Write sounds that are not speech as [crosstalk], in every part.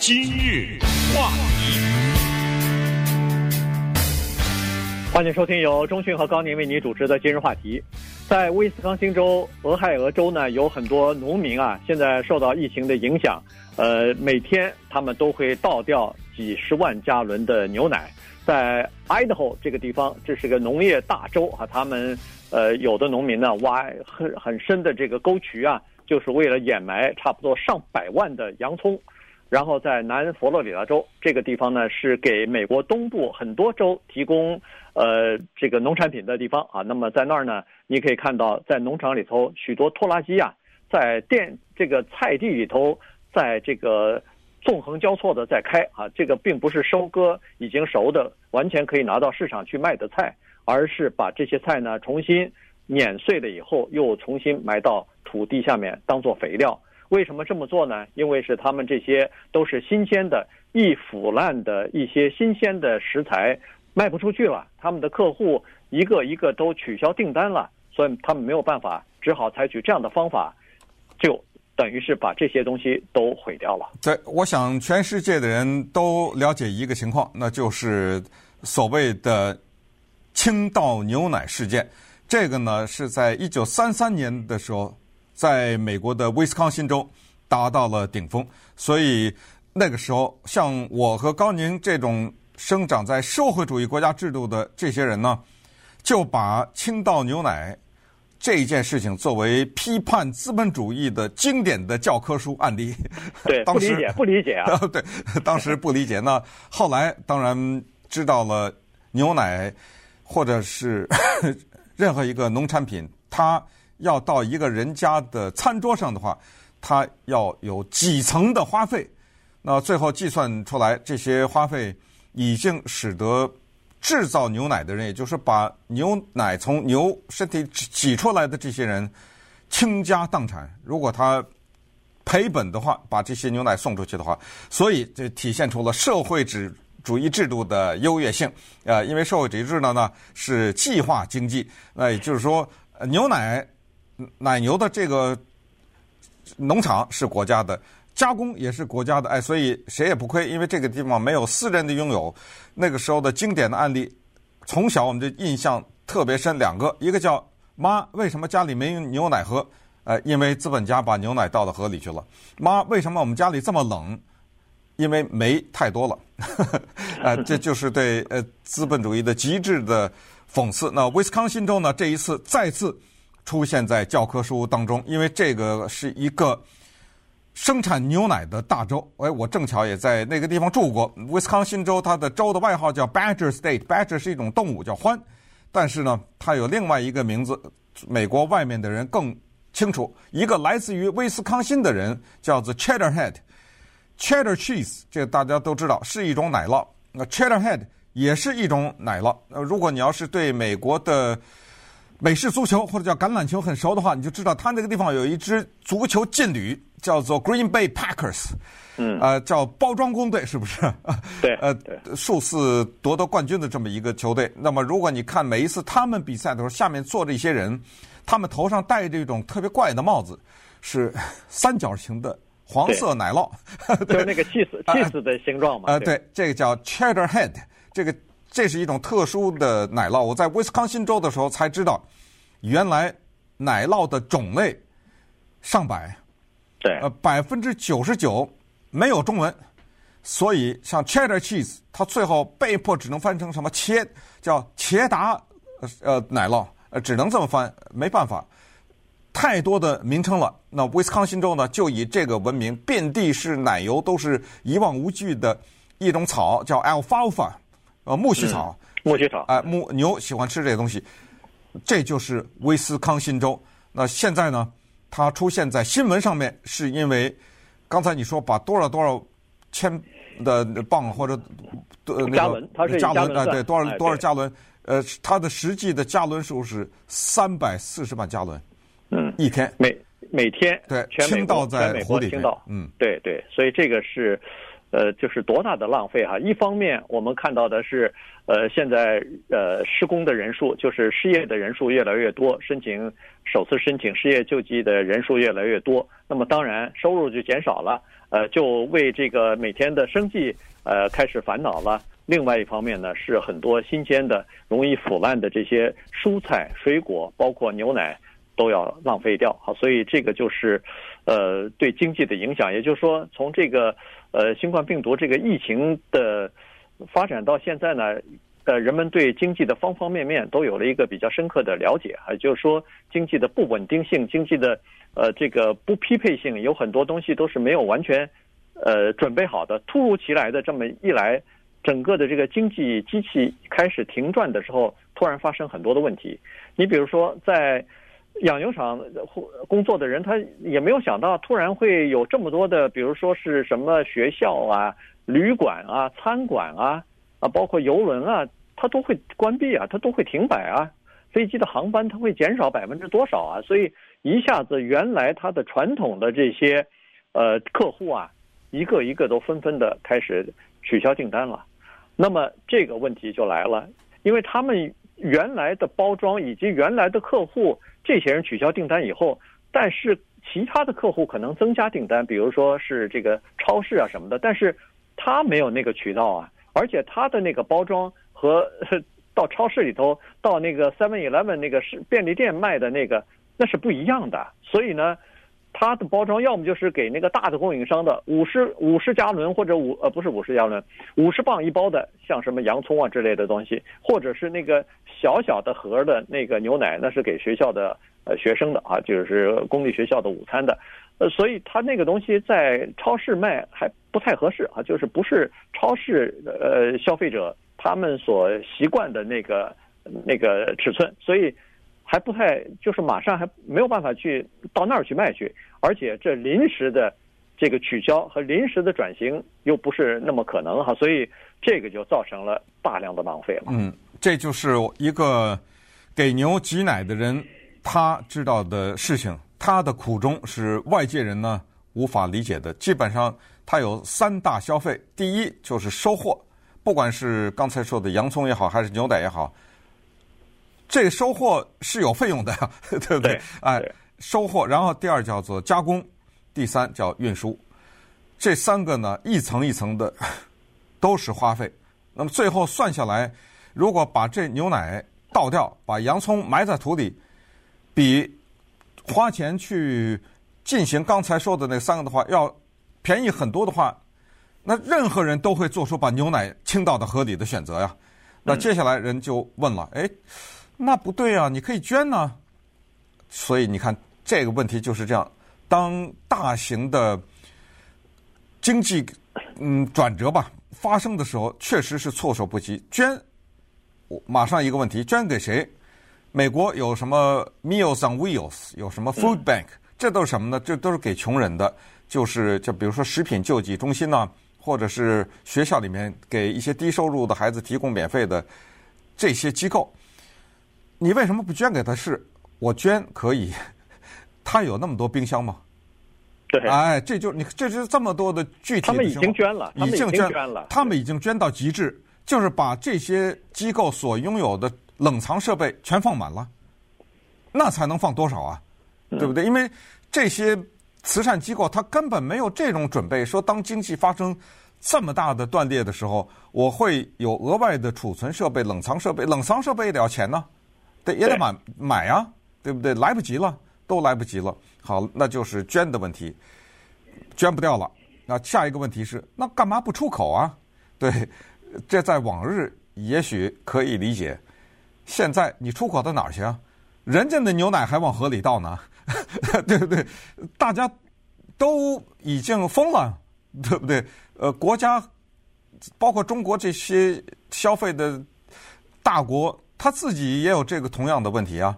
今日话题，欢迎收听由中讯和高宁为你主持的今日话题。在威斯康星州、俄亥俄州呢，有很多农民啊，现在受到疫情的影响，呃，每天他们都会倒掉几十万加仑的牛奶。在 Idaho 这个地方，这是个农业大州啊，他们呃有的农民呢挖很很深的这个沟渠啊，就是为了掩埋差不多上百万的洋葱。然后在南佛罗里达州这个地方呢，是给美国东部很多州提供呃这个农产品的地方啊。那么在那儿呢，你可以看到在农场里头许多拖拉机啊，在电这个菜地里头，在这个纵横交错的在开啊。这个并不是收割已经熟的，完全可以拿到市场去卖的菜，而是把这些菜呢重新碾碎了以后，又重新埋到土地下面当做肥料。为什么这么做呢？因为是他们这些都是新鲜的、易腐烂的一些新鲜的食材，卖不出去了。他们的客户一个一个都取消订单了，所以他们没有办法，只好采取这样的方法，就等于是把这些东西都毁掉了。对，我想全世界的人都了解一个情况，那就是所谓的青岛牛奶事件。这个呢，是在一九三三年的时候。在美国的威斯康辛州达到了顶峰，所以那个时候，像我和高宁这种生长在社会主义国家制度的这些人呢，就把倾倒牛奶这一件事情作为批判资本主义的经典的教科书案例。对，[laughs] 当时不理解，不理解啊。[laughs] 对，当时不理解。那后来当然知道了，牛奶或者是 [laughs] 任何一个农产品，它。要到一个人家的餐桌上的话，他要有几层的花费，那最后计算出来，这些花费已经使得制造牛奶的人，也就是把牛奶从牛身体挤出来的这些人倾家荡产。如果他赔本的话，把这些牛奶送出去的话，所以这体现出了社会主主义制度的优越性。呃，因为社会主义制度呢是计划经济，那也就是说，牛奶。奶牛的这个农场是国家的，加工也是国家的，哎，所以谁也不亏，因为这个地方没有私人的拥有。那个时候的经典的案例，从小我们就印象特别深，两个，一个叫妈，为什么家里没牛奶喝？呃，因为资本家把牛奶倒到河里去了。妈，为什么我们家里这么冷？因为煤太多了。[laughs] 呃，这就是对呃资本主义的极致的讽刺。那威斯康辛州呢，这一次再次。出现在教科书当中，因为这个是一个生产牛奶的大州。哎，我正巧也在那个地方住过。威斯康辛州，它的州的外号叫 Badger State。Badger 是一种动物，叫獾。但是呢，它有另外一个名字，美国外面的人更清楚。一个来自于威斯康辛的人叫做 Cheddar Head。Cheddar Cheese，这大家都知道是一种奶酪。那 Cheddar Head 也是一种奶酪。呃，如果你要是对美国的美式足球或者叫橄榄球很熟的话，你就知道他那个地方有一支足球劲旅，叫做 Green Bay Packers，嗯，呃，叫包装工队，是不是？对，[laughs] 呃，数次夺得冠军的这么一个球队。那么，如果你看每一次他们比赛的时候，下面坐着一些人，他们头上戴着一种特别怪的帽子，是 [laughs] 三角形的黄色奶酪，[laughs] 就是那个起司起司的形状嘛。呃，对，这个叫 Cheddar Head，这个。这是一种特殊的奶酪，我在威斯康辛州的时候才知道，原来奶酪的种类上百，对，呃，百分之九十九没有中文，所以像 cheddar cheese，它最后被迫只能翻成什么切，叫切达，呃，奶酪，呃，只能这么翻，没办法，太多的名称了。那威斯康辛州呢，就以这个闻名，遍地是奶油，都是一望无际的一种草，叫 alfalfa。呃，苜蓿草，苜蓿草，哎，牧牛喜欢吃这些东西，这就是威斯康辛州。那现在呢，它出现在新闻上面，是因为刚才你说把多少多少千的磅或者呃加仑，它是加仑，啊，对，多少多少加仑，呃，它的实际的加仑数是三百四十万加仑，嗯，一天，每每天，对，倾倒在湖里倾倒，嗯，对对，所以这个是。呃，就是多大的浪费哈！一方面，我们看到的是，呃，现在呃失工的人数，就是失业的人数越来越多，申请首次申请失业救济的人数越来越多，那么当然收入就减少了。呃，就为这个每天的生计呃开始烦恼了。另外一方面呢，是很多新鲜的、容易腐烂的这些蔬菜、水果，包括牛奶，都要浪费掉。好，所以这个就是呃对经济的影响。也就是说，从这个呃新冠病毒这个疫情的发展到现在呢。呃，人们对经济的方方面面都有了一个比较深刻的了解，也就是说，经济的不稳定性、经济的呃这个不匹配性，有很多东西都是没有完全呃准备好的。突如其来的这么一来，整个的这个经济机器开始停转的时候，突然发生很多的问题。你比如说，在养牛场工作的人，他也没有想到突然会有这么多的，比如说是什么学校啊、旅馆啊、餐馆啊。啊，包括游轮啊，它都会关闭啊，它都会停摆啊，飞机的航班它会减少百分之多少啊？所以一下子，原来它的传统的这些呃客户啊，一个一个都纷纷的开始取消订单了。那么这个问题就来了，因为他们原来的包装以及原来的客户，这些人取消订单以后，但是其他的客户可能增加订单，比如说是这个超市啊什么的，但是他没有那个渠道啊。而且他的那个包装和到超市里头，到那个 Seven Eleven 那个是便利店卖的那个，那是不一样的。所以呢，它的包装要么就是给那个大的供应商的五十五十加仑或者五呃不是五十加仑，五十磅一包的，像什么洋葱啊之类的东西，或者是那个小小的盒的那个牛奶，那是给学校的呃学生的啊，就是公立学校的午餐的。呃，所以它那个东西在超市卖还不太合适啊，就是不是超市呃消费者他们所习惯的那个那个尺寸，所以还不太就是马上还没有办法去到那儿去卖去，而且这临时的这个取消和临时的转型又不是那么可能哈，所以这个就造成了大量的浪费了。嗯，这就是一个给牛挤奶的人他知道的事情。他的苦衷是外界人呢无法理解的。基本上，他有三大消费：第一就是收获，不管是刚才说的洋葱也好，还是牛奶也好，这个收获是有费用的呀，[laughs] 对不对？哎，收获。然后第二叫做加工，第三叫运输。这三个呢，一层一层的 [laughs] 都是花费。那么最后算下来，如果把这牛奶倒掉，把洋葱埋在土里，比花钱去进行刚才说的那三个的话，要便宜很多的话，那任何人都会做出把牛奶倾倒到河里的选择呀。那接下来人就问了，哎，那不对啊，你可以捐呢。所以你看这个问题就是这样：当大型的经济嗯转折吧发生的时候，确实是措手不及。捐，马上一个问题，捐给谁？美国有什么 Meals on Wheels，有什么 Food Bank，这都是什么呢？这都是给穷人的，就是就比如说食品救济中心呐，或者是学校里面给一些低收入的孩子提供免费的这些机构。你为什么不捐给他？是我捐可以，他有那么多冰箱吗？对，哎，这就你这是这么多的具体的，他们已经捐了，已经捐了，他们已经捐到极致，就是把这些机构所拥有的。冷藏设备全放满了，那才能放多少啊？对不对？因为这些慈善机构他根本没有这种准备，说当经济发生这么大的断裂的时候，我会有额外的储存设备、冷藏设备。冷藏设备也得要钱呢，得也得买买啊，对不对？来不及了，都来不及了。好，那就是捐的问题，捐不掉了。那下一个问题是，那干嘛不出口啊？对，这在往日也许可以理解。现在你出口到哪儿去啊？人家的牛奶还往河里倒呢，[laughs] 对不对？大家都已经疯了，对不对？呃，国家包括中国这些消费的大国，他自己也有这个同样的问题啊。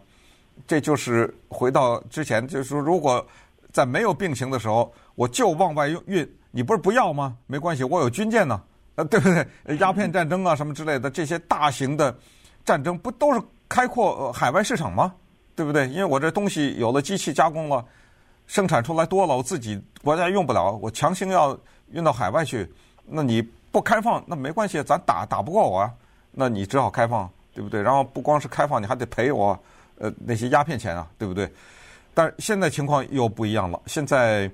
这就是回到之前，就是说，如果在没有病情的时候，我就往外运，你不是不要吗？没关系，我有军舰呢，呃，[laughs] 对不对？鸦片战争啊，什么之类的这些大型的。战争不都是开阔海外市场吗？对不对？因为我这东西有了机器加工了，生产出来多了，我自己国家用不了，我强行要运到海外去，那你不开放那没关系，咱打打不过我啊，那你只好开放，对不对？然后不光是开放，你还得赔我呃那些鸦片钱啊，对不对？但是现在情况又不一样了，现在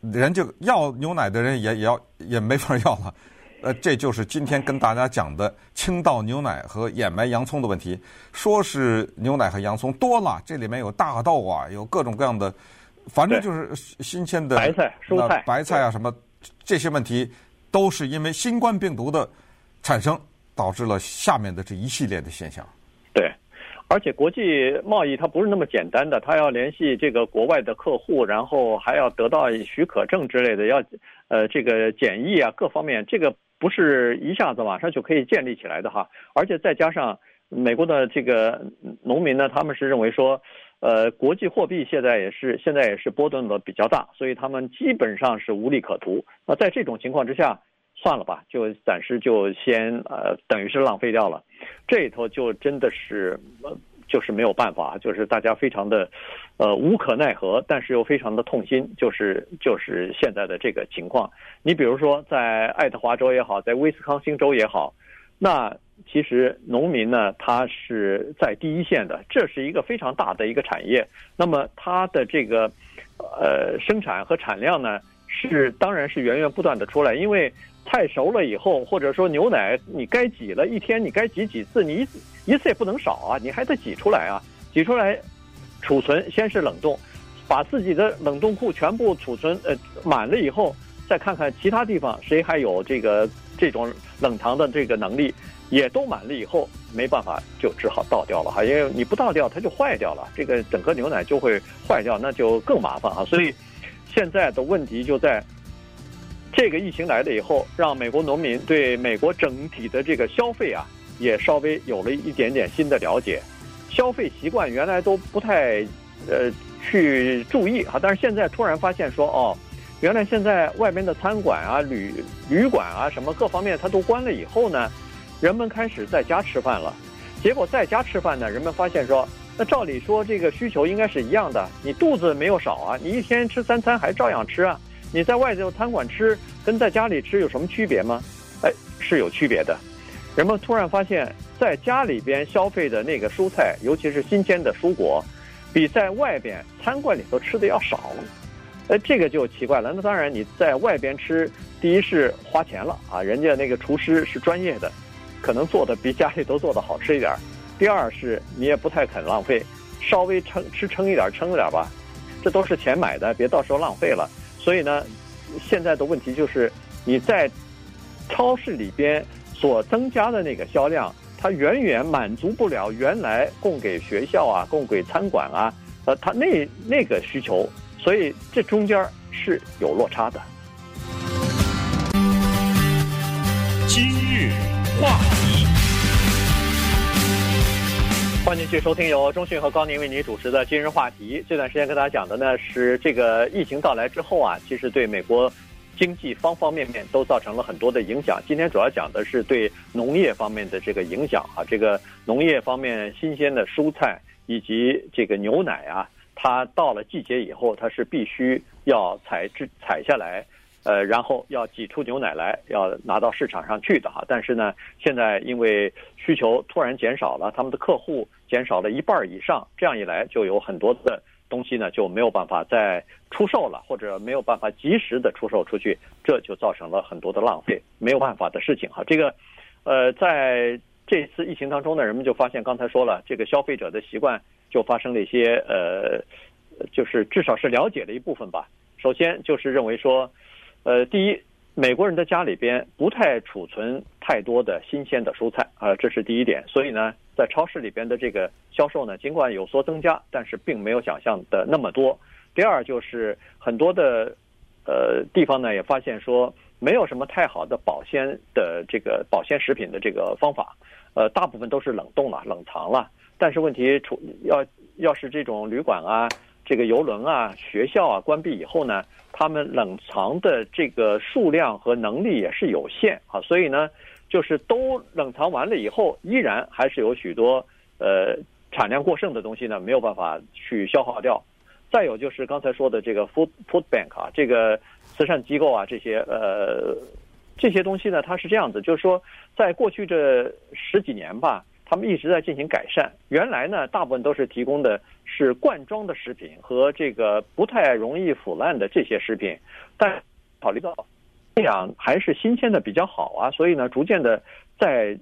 人就要牛奶的人也也要也没法要了。[laughs] 呃，这就是今天跟大家讲的青岛牛奶和掩埋洋葱的问题。说是牛奶和洋葱多了，这里面有大豆啊，有各种各样的，反正就是新鲜的白菜、蔬菜、白菜啊什么这些问题，都是因为新冠病毒的产生导致了下面的这一系列的现象。对，而且国际贸易它不是那么简单的，它要联系这个国外的客户，然后还要得到许可证之类的，要呃这个检疫啊各方面这个。不是一下子马上就可以建立起来的哈，而且再加上美国的这个农民呢，他们是认为说，呃，国际货币现在也是现在也是波动的比较大，所以他们基本上是无利可图。那在这种情况之下，算了吧，就暂时就先呃，等于是浪费掉了。这里头就真的是呃。就是没有办法，就是大家非常的，呃，无可奈何，但是又非常的痛心，就是就是现在的这个情况。你比如说，在爱德华州也好，在威斯康星州也好，那其实农民呢，他是在第一线的，这是一个非常大的一个产业。那么它的这个，呃，生产和产量呢，是当然是源源不断的出来，因为。菜熟了以后，或者说牛奶，你该挤了一天，你该挤几次，你一次一次也不能少啊，你还得挤出来啊，挤出来储存，先是冷冻，把自己的冷冻库全部储存呃满了以后，再看看其他地方谁还有这个这种冷藏的这个能力，也都满了以后，没办法就只好倒掉了哈，因为你不倒掉它就坏掉了，这个整个牛奶就会坏掉，那就更麻烦啊，所以现在的问题就在。这个疫情来了以后，让美国农民对美国整体的这个消费啊，也稍微有了一点点新的了解。消费习惯原来都不太呃去注意哈，但是现在突然发现说哦，原来现在外边的餐馆啊、旅旅馆啊什么各方面它都关了以后呢，人们开始在家吃饭了。结果在家吃饭呢，人们发现说，那照理说这个需求应该是一样的，你肚子没有少啊，你一天吃三餐还照样吃啊。你在外头餐馆吃跟在家里吃有什么区别吗？哎，是有区别的。人们突然发现，在家里边消费的那个蔬菜，尤其是新鲜的蔬果，比在外边餐馆里头吃的要少。哎，这个就奇怪了。那当然，你在外边吃，第一是花钱了啊，人家那个厨师是专业的，可能做的比家里头做的好吃一点儿。第二是你也不太肯浪费，稍微撑吃撑一点撑着点吧，这都是钱买的，别到时候浪费了。所以呢，现在的问题就是，你在超市里边所增加的那个销量，它远远满足不了原来供给学校啊、供给餐馆啊，呃，它那那个需求，所以这中间是有落差的。今日话欢迎继续收听由中讯和高宁为您主持的今日话题。这段时间跟大家讲的呢是这个疫情到来之后啊，其实对美国经济方方面面都造成了很多的影响。今天主要讲的是对农业方面的这个影响啊，这个农业方面新鲜的蔬菜以及这个牛奶啊，它到了季节以后，它是必须要采制采下来。呃，然后要挤出牛奶来，要拿到市场上去的哈。但是呢，现在因为需求突然减少了，他们的客户减少了一半以上，这样一来，就有很多的东西呢就没有办法再出售了，或者没有办法及时的出售出去，这就造成了很多的浪费，没有办法的事情哈。这个，呃，在这次疫情当中呢，人们就发现，刚才说了，这个消费者的习惯就发生了一些呃，就是至少是了解的一部分吧。首先就是认为说。呃，第一，美国人的家里边不太储存太多的新鲜的蔬菜啊，这是第一点。所以呢，在超市里边的这个销售呢，尽管有所增加，但是并没有想象的那么多。第二，就是很多的呃地方呢，也发现说没有什么太好的保鲜的这个保鲜食品的这个方法，呃，大部分都是冷冻了、冷藏了。但是问题出要要是这种旅馆啊。这个邮轮啊，学校啊，关闭以后呢，他们冷藏的这个数量和能力也是有限啊，所以呢，就是都冷藏完了以后，依然还是有许多呃产量过剩的东西呢，没有办法去消化掉。再有就是刚才说的这个 food food bank 啊，这个慈善机构啊，这些呃这些东西呢，它是这样子，就是说，在过去这十几年吧。他们一直在进行改善。原来呢，大部分都是提供的是罐装的食品和这个不太容易腐烂的这些食品，但考虑到这样还是新鲜的比较好啊，所以呢，逐渐的在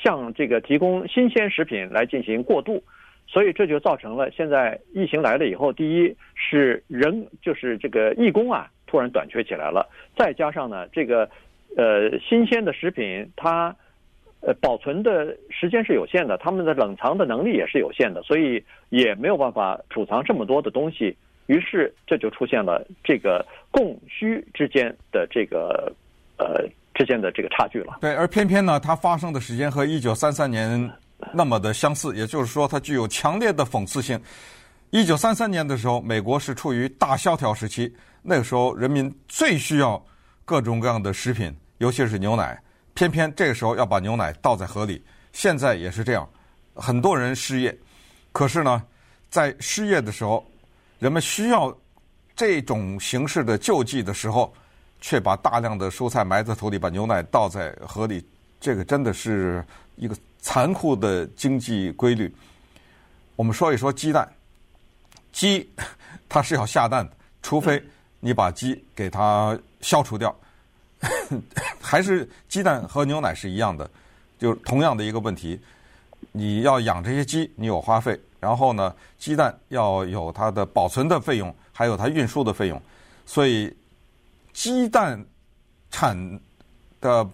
向这个提供新鲜食品来进行过渡，所以这就造成了现在疫情来了以后，第一是人就是这个义工啊突然短缺起来了，再加上呢这个呃新鲜的食品它。呃，保存的时间是有限的，他们的冷藏的能力也是有限的，所以也没有办法储藏这么多的东西。于是这就出现了这个供需之间的这个呃之间的这个差距了。对，而偏偏呢，它发生的时间和一九三三年那么的相似，也就是说，它具有强烈的讽刺性。一九三三年的时候，美国是处于大萧条时期，那个时候人民最需要各种各样的食品，尤其是牛奶。偏偏这个时候要把牛奶倒在河里，现在也是这样，很多人失业，可是呢，在失业的时候，人们需要这种形式的救济的时候，却把大量的蔬菜埋在土里，把牛奶倒在河里，这个真的是一个残酷的经济规律。我们说一说鸡蛋，鸡它是要下蛋的，除非你把鸡给它消除掉。[laughs] 还是鸡蛋和牛奶是一样的，就同样的一个问题。你要养这些鸡，你有花费，然后呢，鸡蛋要有它的保存的费用，还有它运输的费用。所以，鸡蛋产的，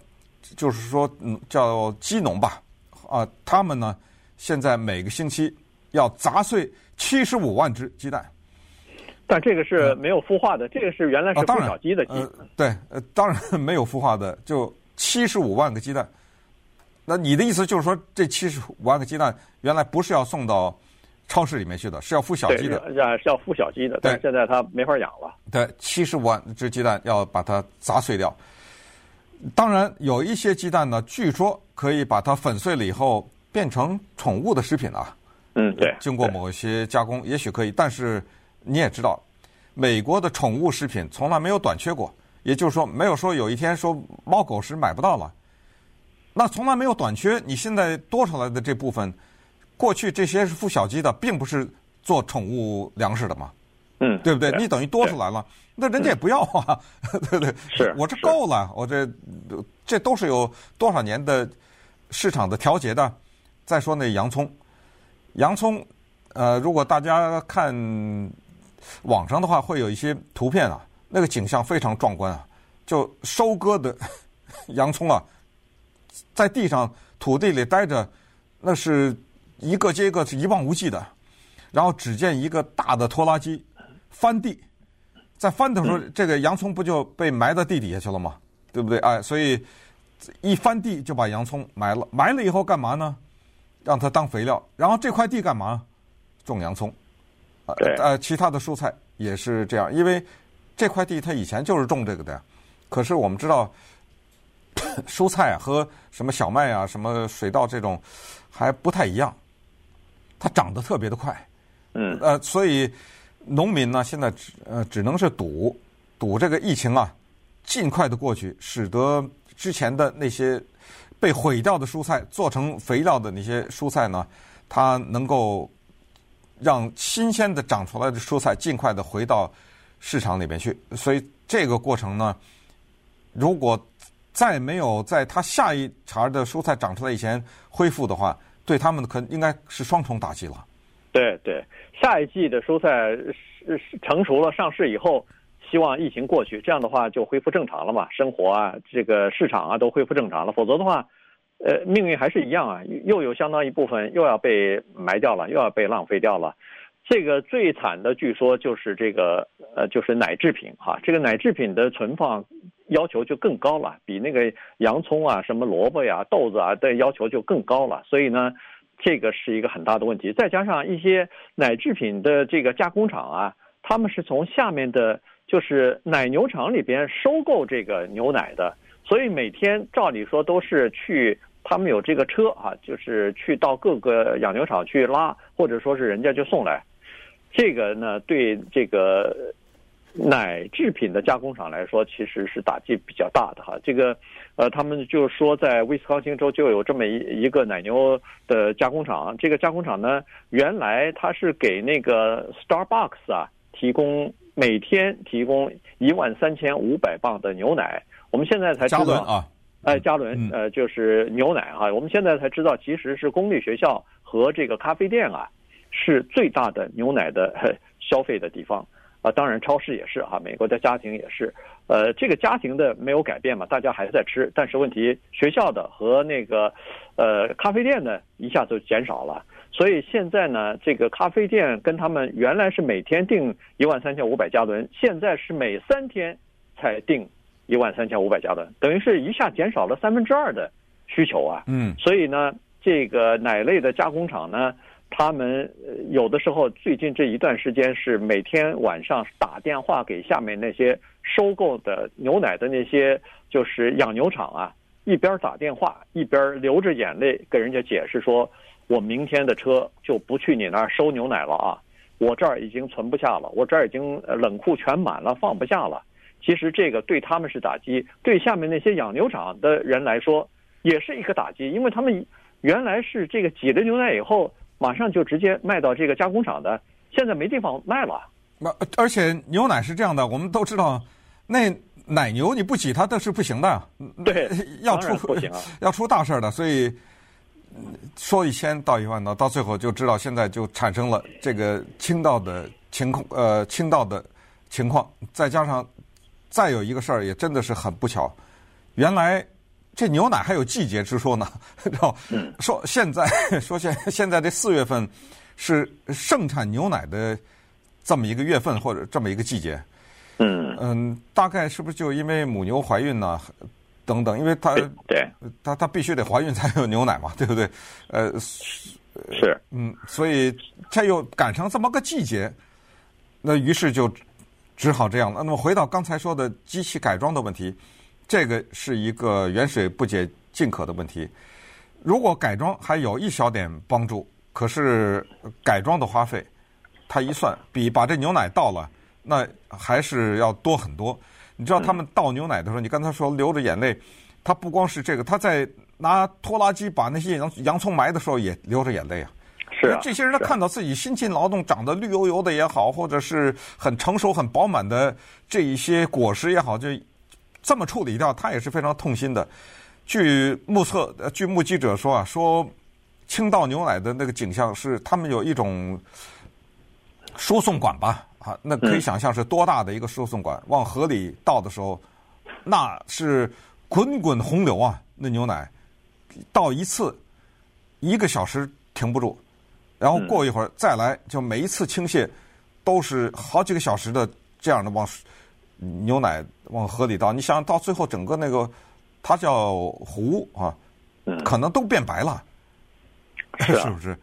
就是说，叫鸡农吧，啊，他们呢，现在每个星期要砸碎七十五万只鸡蛋。但这个是没有孵化的，嗯、这个是原来是孵小鸡的鸡。呃、对，呃，当然没有孵化的，就七十五万个鸡蛋。那你的意思就是说，这七十五万个鸡蛋原来不是要送到超市里面去的，是要孵小鸡的。是是要孵小鸡的，但现在它没法养了。对，七十五万只鸡蛋要把它砸碎掉。当然，有一些鸡蛋呢，据说可以把它粉碎了以后变成宠物的食品啊。嗯，对。经过某些加工，也许可以，但是。你也知道，美国的宠物食品从来没有短缺过，也就是说，没有说有一天说猫狗食买不到了，那从来没有短缺。你现在多出来的这部分，过去这些是孵小鸡的，并不是做宠物粮食的嘛，嗯，对不对？你等于多出来了，那人家也不要啊，[laughs] 对不对？是，我这够了，我这这都是有多少年的市场的调节的。再说那洋葱，洋葱，呃，如果大家看。网上的话会有一些图片啊，那个景象非常壮观啊，就收割的 [laughs] 洋葱啊，在地上土地里待着，那是一个接一个是一望无际的，然后只见一个大的拖拉机翻地，在翻的时候，这个洋葱不就被埋到地底下去了吗？对不对？哎，所以一翻地就把洋葱埋了，埋了以后干嘛呢？让它当肥料，然后这块地干嘛？种洋葱。对，呃，其他的蔬菜也是这样，因为这块地它以前就是种这个的呀。可是我们知道，蔬菜啊和什么小麦啊、什么水稻这种还不太一样，它长得特别的快。嗯。呃，所以农民呢现在只呃只能是赌赌这个疫情啊尽快的过去，使得之前的那些被毁掉的蔬菜做成肥料的那些蔬菜呢，它能够。让新鲜的长出来的蔬菜尽快的回到市场里边去，所以这个过程呢，如果再没有在它下一茬的蔬菜长出来以前恢复的话，对他们可应该是双重打击了。对对，下一季的蔬菜成熟了上市以后，希望疫情过去，这样的话就恢复正常了嘛，生活啊，这个市场啊都恢复正常了，否则的话。呃，命运还是一样啊，又有相当一部分又要被埋掉了，又要被浪费掉了。这个最惨的，据说就是这个呃，就是奶制品哈。这个奶制品的存放要求就更高了，比那个洋葱啊、什么萝卜呀、豆子啊的要求就更高了。所以呢，这个是一个很大的问题。再加上一些奶制品的这个加工厂啊，他们是从下面的，就是奶牛场里边收购这个牛奶的。所以每天照理说都是去，他们有这个车啊，就是去到各个养牛场去拉，或者说是人家就送来。这个呢，对这个奶制品的加工厂来说，其实是打击比较大的哈。这个，呃，他们就说在威斯康星州就有这么一一个奶牛的加工厂。这个加工厂呢，原来它是给那个 Starbucks 啊提供每天提供一万三千五百磅的牛奶。我们现在才知道啊，哎，加仑呃就是牛奶啊。我们现在才知道，其实是公立学校和这个咖啡店啊是最大的牛奶的消费的地方。啊，当然，超市也是哈，美国的家庭也是，呃，这个家庭的没有改变嘛，大家还是在吃，但是问题学校的和那个，呃，咖啡店呢一下就减少了，所以现在呢，这个咖啡店跟他们原来是每天订一万三千五百加仑，现在是每三天才订一万三千五百加仑，等于是一下减少了三分之二的需求啊，嗯，所以呢，这个奶类的加工厂呢。他们有的时候最近这一段时间是每天晚上打电话给下面那些收购的牛奶的那些就是养牛场啊，一边打电话一边流着眼泪跟人家解释说，我明天的车就不去你那儿收牛奶了啊，我这儿已经存不下了，我这儿已经冷库全满了，放不下了。其实这个对他们是打击，对下面那些养牛场的人来说也是一个打击，因为他们原来是这个挤了牛奶以后。马上就直接卖到这个加工厂的，现在没地方卖了。那而且牛奶是这样的，我们都知道，那奶牛你不挤它都是不行的。[laughs] 对，要出不行啊，[laughs] 要出大事的。所以说一千道一万的，到最后就知道现在就产生了这个倾倒的情况，呃，倾倒的情况。再加上再有一个事儿，也真的是很不巧，原来。这牛奶还有季节之说呢，[laughs] 知道？说现在 [laughs] 说现现在这四月份是盛产牛奶的这么一个月份或者这么一个季节。嗯嗯，大概是不是就因为母牛怀孕呢？等等，因为它对它它必须得怀孕才有牛奶嘛，[laughs] 对不对？呃，是嗯，所以这又赶上这么个季节，那于是就只好这样了。那么回到刚才说的机器改装的问题。这个是一个远水不解近渴的问题。如果改装还有一小点帮助，可是改装的花费，他一算，比把这牛奶倒了，那还是要多很多。你知道他们倒牛奶的时候，你刚才说流着眼泪，他不光是这个，他在拿拖拉机把那些洋洋葱埋的时候也流着眼泪啊。是啊。这些人他看到自己辛勤劳动长得绿油油的也好，或者是很成熟很饱满的这一些果实也好，就。这么处理掉，他也是非常痛心的。据目测，呃，据目击者说啊，说倾倒牛奶的那个景象是他们有一种输送管吧，啊，那可以想象是多大的一个输送管，往河里倒的时候，那是滚滚洪流啊！那牛奶倒一次一个小时停不住，然后过一会儿再来，就每一次倾泻都是好几个小时的这样的往。牛奶往河里倒，你想到最后整个那个，它叫湖啊，可能都变白了，是，啊、[laughs] 是不是？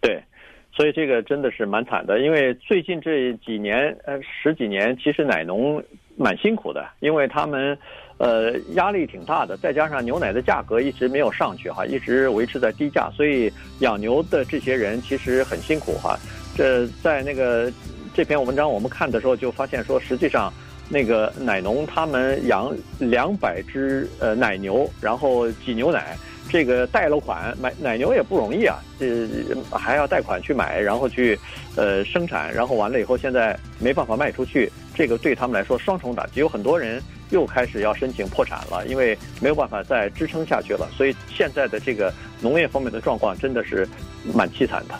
对，所以这个真的是蛮惨的。因为最近这几年呃十几年，其实奶农蛮辛苦的，因为他们呃压力挺大的，再加上牛奶的价格一直没有上去哈，一直维持在低价，所以养牛的这些人其实很辛苦哈。这在那个这篇文章我们看的时候就发现说，实际上。那个奶农他们养两百只呃奶牛，然后挤牛奶，这个贷了款买奶牛也不容易啊，这还要贷款去买，然后去呃生产，然后完了以后现在没办法卖出去，这个对他们来说双重打击，有很多人又开始要申请破产了，因为没有办法再支撑下去了，所以现在的这个农业方面的状况真的是蛮凄惨的。